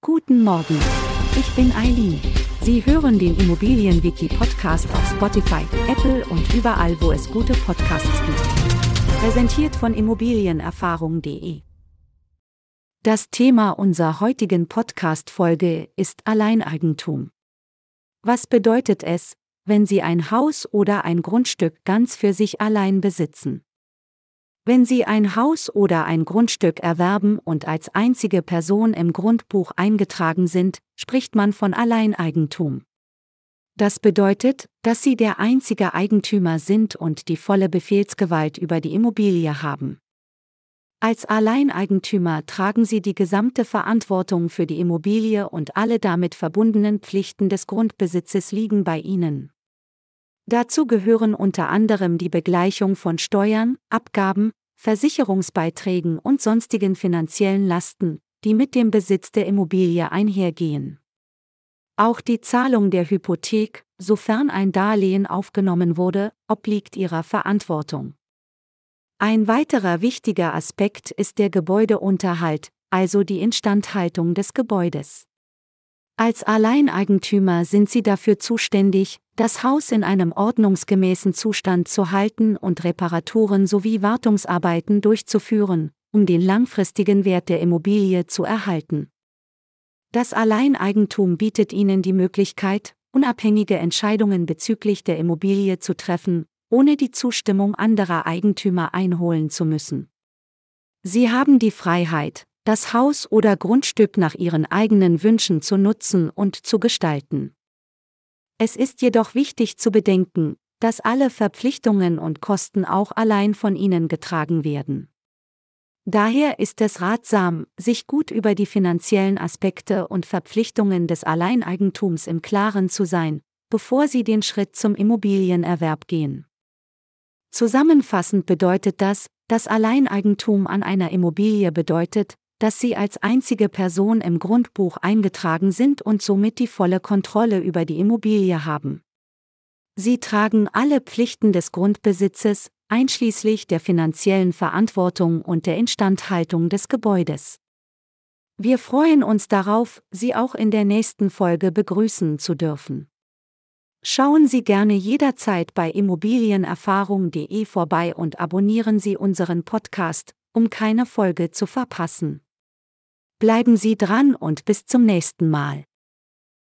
Guten Morgen. Ich bin Eileen. Sie hören den Immobilienwiki-Podcast auf Spotify, Apple und überall, wo es gute Podcasts gibt. Präsentiert von Immobilienerfahrung.de. Das Thema unserer heutigen Podcast-Folge ist Alleineigentum. Was bedeutet es, wenn Sie ein Haus oder ein Grundstück ganz für sich allein besitzen? Wenn Sie ein Haus oder ein Grundstück erwerben und als einzige Person im Grundbuch eingetragen sind, spricht man von Alleineigentum. Das bedeutet, dass Sie der einzige Eigentümer sind und die volle Befehlsgewalt über die Immobilie haben. Als Alleineigentümer tragen Sie die gesamte Verantwortung für die Immobilie und alle damit verbundenen Pflichten des Grundbesitzes liegen bei Ihnen. Dazu gehören unter anderem die Begleichung von Steuern, Abgaben, Versicherungsbeiträgen und sonstigen finanziellen Lasten, die mit dem Besitz der Immobilie einhergehen. Auch die Zahlung der Hypothek, sofern ein Darlehen aufgenommen wurde, obliegt ihrer Verantwortung. Ein weiterer wichtiger Aspekt ist der Gebäudeunterhalt, also die Instandhaltung des Gebäudes. Als Alleineigentümer sind sie dafür zuständig, das Haus in einem ordnungsgemäßen Zustand zu halten und Reparaturen sowie Wartungsarbeiten durchzuführen, um den langfristigen Wert der Immobilie zu erhalten. Das Alleineigentum bietet Ihnen die Möglichkeit, unabhängige Entscheidungen bezüglich der Immobilie zu treffen, ohne die Zustimmung anderer Eigentümer einholen zu müssen. Sie haben die Freiheit, das Haus oder Grundstück nach Ihren eigenen Wünschen zu nutzen und zu gestalten. Es ist jedoch wichtig zu bedenken, dass alle Verpflichtungen und Kosten auch allein von Ihnen getragen werden. Daher ist es ratsam, sich gut über die finanziellen Aspekte und Verpflichtungen des Alleineigentums im Klaren zu sein, bevor Sie den Schritt zum Immobilienerwerb gehen. Zusammenfassend bedeutet das, dass Alleineigentum an einer Immobilie bedeutet, dass sie als einzige Person im Grundbuch eingetragen sind und somit die volle Kontrolle über die Immobilie haben. Sie tragen alle Pflichten des Grundbesitzes, einschließlich der finanziellen Verantwortung und der Instandhaltung des Gebäudes. Wir freuen uns darauf, Sie auch in der nächsten Folge begrüßen zu dürfen. Schauen Sie gerne jederzeit bei immobilienerfahrung.de vorbei und abonnieren Sie unseren Podcast, um keine Folge zu verpassen. Bleiben Sie dran und bis zum nächsten Mal.